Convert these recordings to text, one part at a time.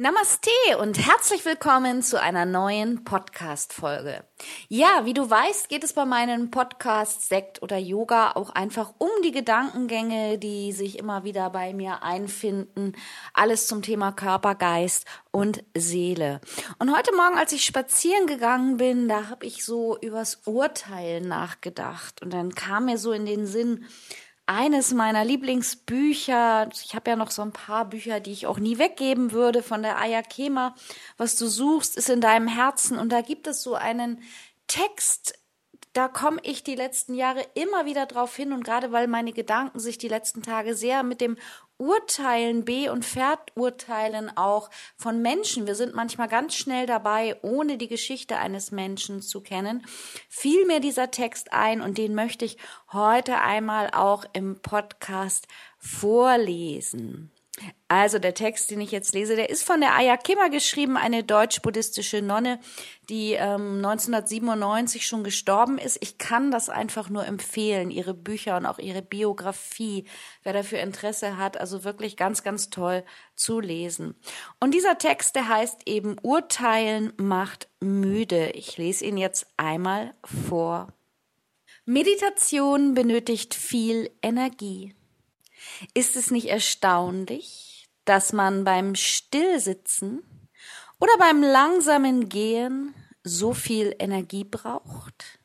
Namaste und herzlich willkommen zu einer neuen Podcast-Folge. Ja, wie du weißt, geht es bei meinem Podcast Sekt oder Yoga auch einfach um die Gedankengänge, die sich immer wieder bei mir einfinden. Alles zum Thema Körper, Geist und Seele. Und heute Morgen, als ich spazieren gegangen bin, da habe ich so übers Urteilen nachgedacht. Und dann kam mir so in den Sinn, eines meiner Lieblingsbücher. Ich habe ja noch so ein paar Bücher, die ich auch nie weggeben würde von der Ayakema. Was du suchst, ist in deinem Herzen. Und da gibt es so einen Text, da komme ich die letzten Jahre immer wieder drauf hin und gerade weil meine Gedanken sich die letzten Tage sehr mit dem Urteilen B und Verurteilen auch von Menschen. Wir sind manchmal ganz schnell dabei, ohne die Geschichte eines Menschen zu kennen. Fiel mir dieser Text ein und den möchte ich heute einmal auch im Podcast vorlesen. Also der Text, den ich jetzt lese, der ist von der Ayakema geschrieben, eine deutsch-buddhistische Nonne, die ähm, 1997 schon gestorben ist. Ich kann das einfach nur empfehlen, ihre Bücher und auch ihre Biografie, wer dafür Interesse hat, also wirklich ganz, ganz toll zu lesen. Und dieser Text, der heißt eben Urteilen macht müde. Ich lese ihn jetzt einmal vor. Meditation benötigt viel Energie. Ist es nicht erstaunlich, dass man beim Stillsitzen oder beim langsamen Gehen so viel Energie braucht?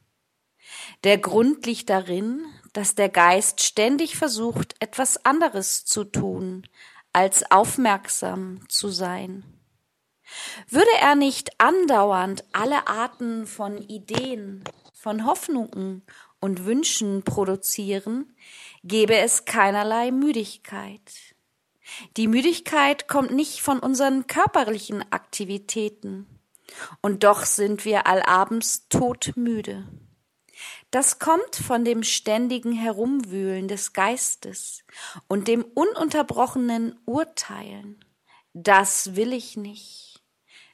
Der Grund liegt darin, dass der Geist ständig versucht, etwas anderes zu tun, als aufmerksam zu sein. Würde er nicht andauernd alle Arten von Ideen, von Hoffnungen und Wünschen produzieren, gäbe es keinerlei Müdigkeit. Die Müdigkeit kommt nicht von unseren körperlichen Aktivitäten, und doch sind wir allabends todmüde. Das kommt von dem ständigen Herumwühlen des Geistes und dem ununterbrochenen Urteilen. Das will ich nicht.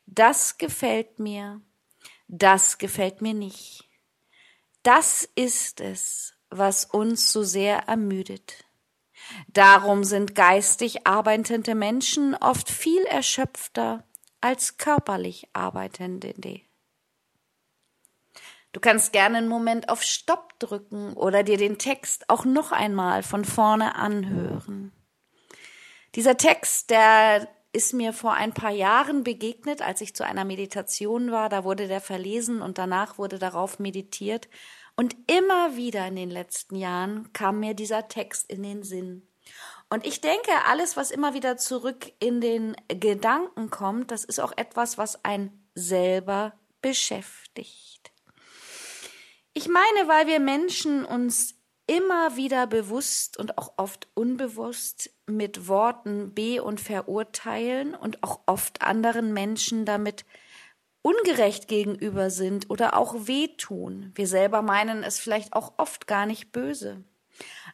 Das gefällt mir. Das gefällt mir nicht. Das ist es, was uns so sehr ermüdet. Darum sind geistig arbeitende Menschen oft viel erschöpfter als körperlich arbeitende. Du kannst gerne einen Moment auf Stopp drücken oder dir den Text auch noch einmal von vorne anhören. Dieser Text, der ist mir vor ein paar Jahren begegnet, als ich zu einer Meditation war. Da wurde der verlesen und danach wurde darauf meditiert. Und immer wieder in den letzten Jahren kam mir dieser Text in den Sinn. Und ich denke, alles, was immer wieder zurück in den Gedanken kommt, das ist auch etwas, was ein selber beschäftigt. Ich meine, weil wir Menschen uns immer wieder bewusst und auch oft unbewusst mit Worten be- und verurteilen und auch oft anderen Menschen damit ungerecht gegenüber sind oder auch wehtun. Wir selber meinen es vielleicht auch oft gar nicht böse.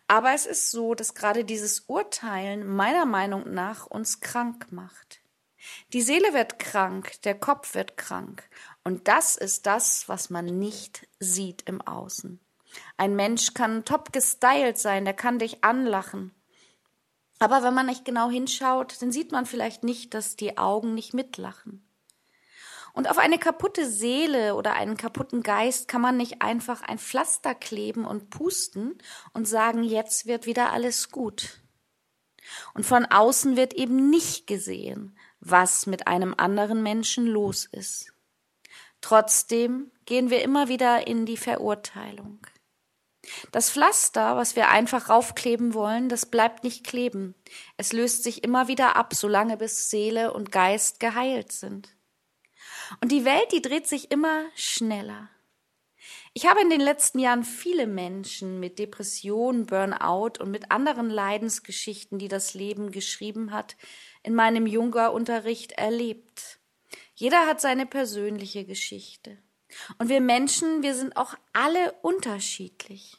Aber es ist so, dass gerade dieses Urteilen meiner Meinung nach uns krank macht. Die Seele wird krank, der Kopf wird krank. Und das ist das, was man nicht sieht im Außen. Ein Mensch kann top gestylt sein, der kann dich anlachen. Aber wenn man nicht genau hinschaut, dann sieht man vielleicht nicht, dass die Augen nicht mitlachen. Und auf eine kaputte Seele oder einen kaputten Geist kann man nicht einfach ein Pflaster kleben und pusten und sagen, jetzt wird wieder alles gut. Und von außen wird eben nicht gesehen, was mit einem anderen Menschen los ist. Trotzdem gehen wir immer wieder in die Verurteilung. Das Pflaster, was wir einfach raufkleben wollen, das bleibt nicht kleben. Es löst sich immer wieder ab, solange bis Seele und Geist geheilt sind. Und die Welt, die dreht sich immer schneller. Ich habe in den letzten Jahren viele Menschen mit Depression, Burnout und mit anderen Leidensgeschichten, die das Leben geschrieben hat, in meinem Jungerunterricht erlebt. Jeder hat seine persönliche Geschichte. Und wir Menschen, wir sind auch alle unterschiedlich.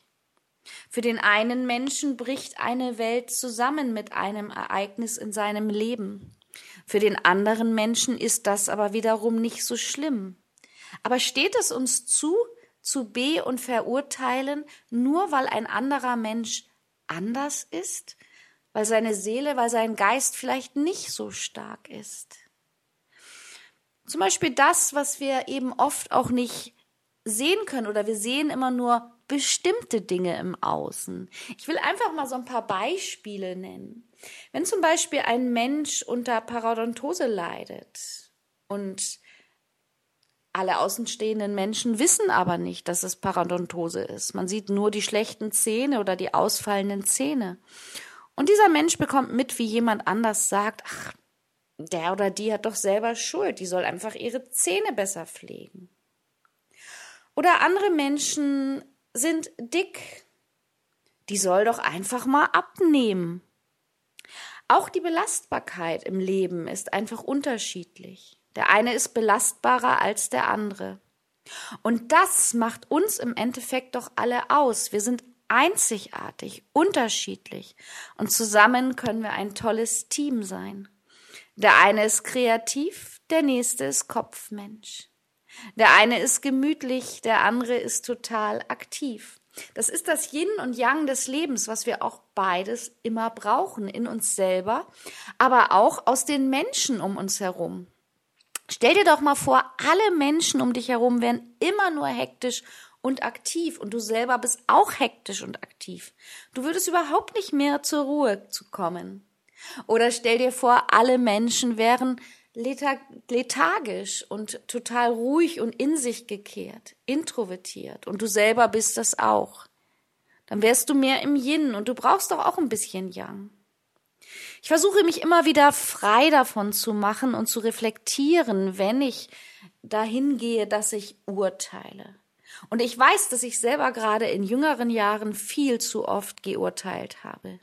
Für den einen Menschen bricht eine Welt zusammen mit einem Ereignis in seinem Leben. Für den anderen Menschen ist das aber wiederum nicht so schlimm. Aber steht es uns zu, zu be und verurteilen, nur weil ein anderer Mensch anders ist, weil seine Seele, weil sein Geist vielleicht nicht so stark ist? Zum Beispiel das, was wir eben oft auch nicht sehen können oder wir sehen immer nur bestimmte Dinge im Außen. Ich will einfach mal so ein paar Beispiele nennen. Wenn zum Beispiel ein Mensch unter Parodontose leidet und alle außenstehenden Menschen wissen aber nicht, dass es Parodontose ist. Man sieht nur die schlechten Zähne oder die ausfallenden Zähne. Und dieser Mensch bekommt mit, wie jemand anders sagt, ach, der oder die hat doch selber Schuld, die soll einfach ihre Zähne besser pflegen. Oder andere Menschen sind dick, die soll doch einfach mal abnehmen. Auch die Belastbarkeit im Leben ist einfach unterschiedlich. Der eine ist belastbarer als der andere. Und das macht uns im Endeffekt doch alle aus. Wir sind einzigartig, unterschiedlich und zusammen können wir ein tolles Team sein. Der eine ist kreativ, der nächste ist Kopfmensch. Der eine ist gemütlich, der andere ist total aktiv. Das ist das Yin und Yang des Lebens, was wir auch beides immer brauchen in uns selber, aber auch aus den Menschen um uns herum. Stell dir doch mal vor, alle Menschen um dich herum wären immer nur hektisch und aktiv und du selber bist auch hektisch und aktiv. Du würdest überhaupt nicht mehr zur Ruhe zu kommen. Oder stell dir vor, alle Menschen wären lethargisch und total ruhig und in sich gekehrt, introvertiert und du selber bist das auch. Dann wärst du mehr im Yin und du brauchst doch auch ein bisschen Yang. Ich versuche mich immer wieder frei davon zu machen und zu reflektieren, wenn ich dahin gehe, dass ich urteile. Und ich weiß, dass ich selber gerade in jüngeren Jahren viel zu oft geurteilt habe.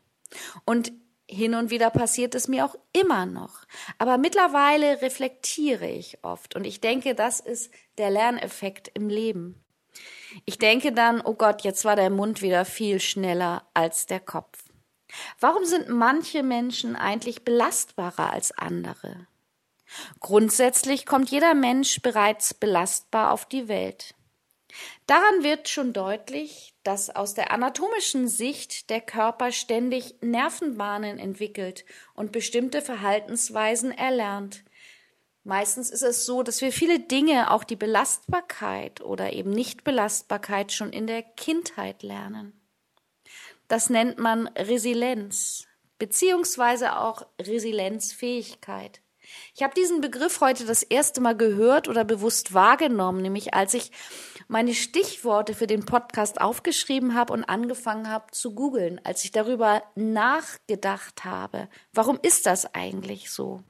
Und hin und wieder passiert es mir auch immer noch. Aber mittlerweile reflektiere ich oft und ich denke, das ist der Lerneffekt im Leben. Ich denke dann, oh Gott, jetzt war der Mund wieder viel schneller als der Kopf. Warum sind manche Menschen eigentlich belastbarer als andere? Grundsätzlich kommt jeder Mensch bereits belastbar auf die Welt. Daran wird schon deutlich, dass aus der anatomischen Sicht der Körper ständig Nervenbahnen entwickelt und bestimmte Verhaltensweisen erlernt. Meistens ist es so, dass wir viele Dinge, auch die Belastbarkeit oder eben Nichtbelastbarkeit schon in der Kindheit lernen. Das nennt man Resilienz, beziehungsweise auch Resilienzfähigkeit. Ich habe diesen Begriff heute das erste Mal gehört oder bewusst wahrgenommen, nämlich als ich meine Stichworte für den Podcast aufgeschrieben habe und angefangen habe zu googeln, als ich darüber nachgedacht habe. Warum ist das eigentlich so?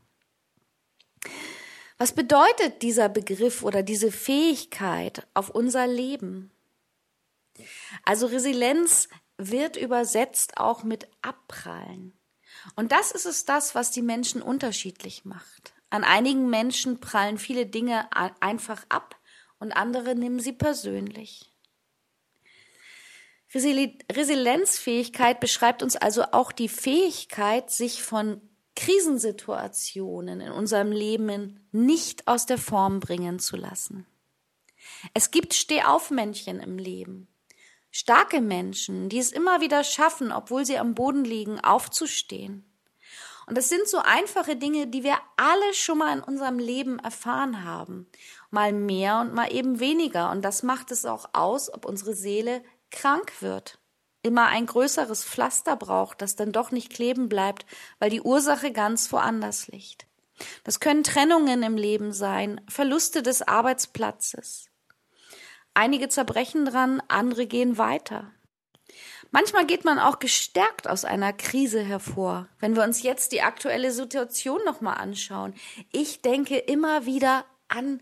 Was bedeutet dieser Begriff oder diese Fähigkeit auf unser Leben? Also Resilienz wird übersetzt auch mit abprallen. Und das ist es das, was die Menschen unterschiedlich macht. An einigen Menschen prallen viele Dinge einfach ab und andere nehmen sie persönlich. Resilienzfähigkeit beschreibt uns also auch die Fähigkeit, sich von Krisensituationen in unserem Leben nicht aus der Form bringen zu lassen. Es gibt Stehaufmännchen im Leben. Starke Menschen, die es immer wieder schaffen, obwohl sie am Boden liegen, aufzustehen. Und das sind so einfache Dinge, die wir alle schon mal in unserem Leben erfahren haben. Mal mehr und mal eben weniger. Und das macht es auch aus, ob unsere Seele krank wird. Immer ein größeres Pflaster braucht, das dann doch nicht kleben bleibt, weil die Ursache ganz woanders liegt. Das können Trennungen im Leben sein, Verluste des Arbeitsplatzes, Einige zerbrechen dran, andere gehen weiter. Manchmal geht man auch gestärkt aus einer Krise hervor. Wenn wir uns jetzt die aktuelle Situation nochmal anschauen. Ich denke immer wieder an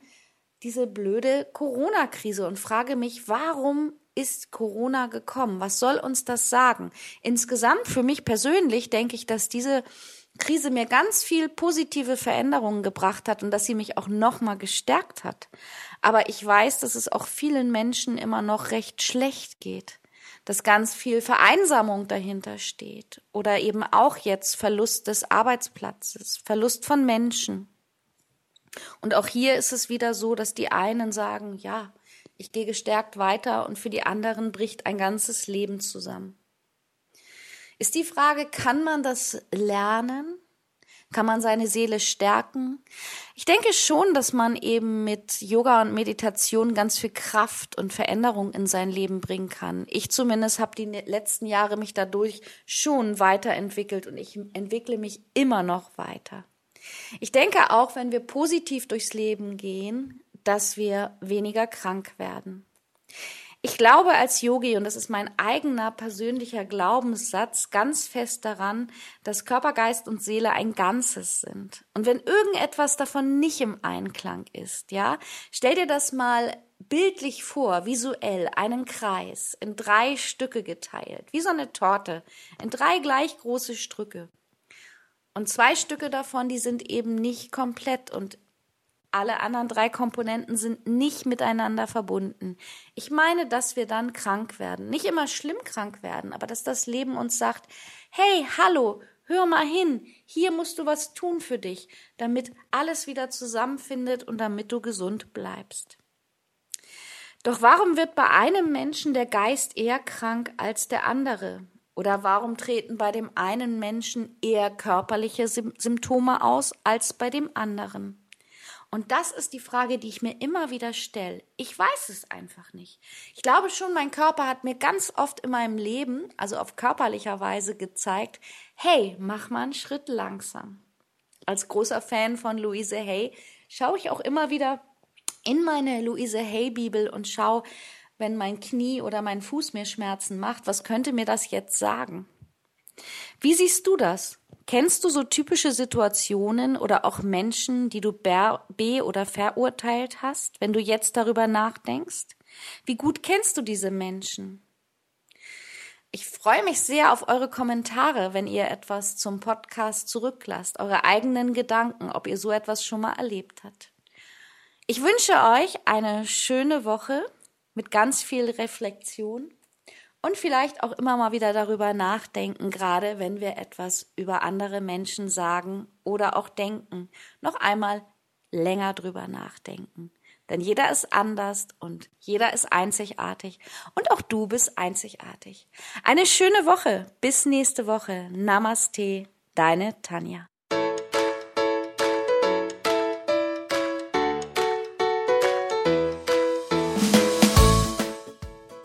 diese blöde Corona-Krise und frage mich, warum ist Corona gekommen? Was soll uns das sagen? Insgesamt für mich persönlich denke ich, dass diese Krise mir ganz viel positive Veränderungen gebracht hat und dass sie mich auch nochmal gestärkt hat. Aber ich weiß, dass es auch vielen Menschen immer noch recht schlecht geht, dass ganz viel Vereinsamung dahinter steht oder eben auch jetzt Verlust des Arbeitsplatzes, Verlust von Menschen. Und auch hier ist es wieder so, dass die einen sagen, ja, ich gehe gestärkt weiter und für die anderen bricht ein ganzes Leben zusammen. Ist die Frage, kann man das lernen? Kann man seine Seele stärken? Ich denke schon, dass man eben mit Yoga und Meditation ganz viel Kraft und Veränderung in sein Leben bringen kann. Ich zumindest habe die letzten Jahre mich dadurch schon weiterentwickelt und ich entwickle mich immer noch weiter. Ich denke auch, wenn wir positiv durchs Leben gehen, dass wir weniger krank werden. Ich glaube als Yogi, und das ist mein eigener persönlicher Glaubenssatz, ganz fest daran, dass Körper, Geist und Seele ein Ganzes sind. Und wenn irgendetwas davon nicht im Einklang ist, ja, stell dir das mal bildlich vor, visuell, einen Kreis in drei Stücke geteilt, wie so eine Torte, in drei gleich große Stücke. Und zwei Stücke davon, die sind eben nicht komplett und alle anderen drei Komponenten sind nicht miteinander verbunden. Ich meine, dass wir dann krank werden. Nicht immer schlimm krank werden, aber dass das Leben uns sagt, hey, hallo, hör mal hin, hier musst du was tun für dich, damit alles wieder zusammenfindet und damit du gesund bleibst. Doch warum wird bei einem Menschen der Geist eher krank als der andere? Oder warum treten bei dem einen Menschen eher körperliche Symptome aus als bei dem anderen? Und das ist die Frage, die ich mir immer wieder stelle. Ich weiß es einfach nicht. Ich glaube schon, mein Körper hat mir ganz oft in meinem Leben, also auf körperlicher Weise gezeigt, hey, mach mal einen Schritt langsam. Als großer Fan von Louise Hay schaue ich auch immer wieder in meine Louise Hay Bibel und schaue, wenn mein Knie oder mein Fuß mir Schmerzen macht, was könnte mir das jetzt sagen? Wie siehst du das? Kennst du so typische Situationen oder auch Menschen, die du be- oder verurteilt hast, wenn du jetzt darüber nachdenkst? Wie gut kennst du diese Menschen? Ich freue mich sehr auf eure Kommentare, wenn ihr etwas zum Podcast zurücklasst, eure eigenen Gedanken, ob ihr so etwas schon mal erlebt habt. Ich wünsche euch eine schöne Woche mit ganz viel Reflexion und vielleicht auch immer mal wieder darüber nachdenken, gerade wenn wir etwas über andere Menschen sagen oder auch denken, noch einmal länger drüber nachdenken. Denn jeder ist anders und jeder ist einzigartig und auch du bist einzigartig. Eine schöne Woche. Bis nächste Woche. Namaste. Deine Tanja.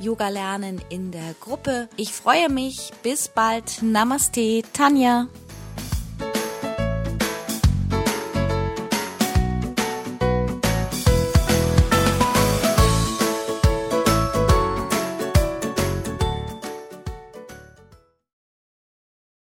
Yoga lernen in der Gruppe. Ich freue mich. Bis bald. Namaste, Tanja.